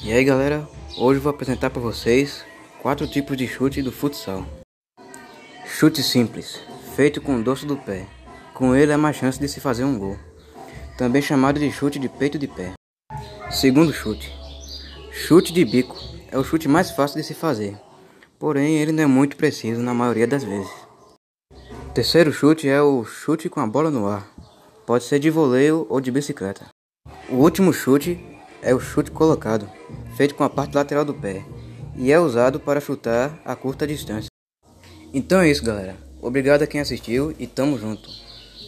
E aí galera, hoje vou apresentar para vocês quatro tipos de chute do futsal. Chute simples, feito com o dorso do pé. Com ele há mais chance de se fazer um gol. Também chamado de chute de peito de pé. Segundo chute. Chute de bico é o chute mais fácil de se fazer, porém ele não é muito preciso na maioria das vezes. Terceiro chute é o chute com a bola no ar. Pode ser de voleio ou de bicicleta. O último chute é o chute colocado, feito com a parte lateral do pé, e é usado para chutar a curta distância. Então é isso, galera. Obrigado a quem assistiu e tamo junto.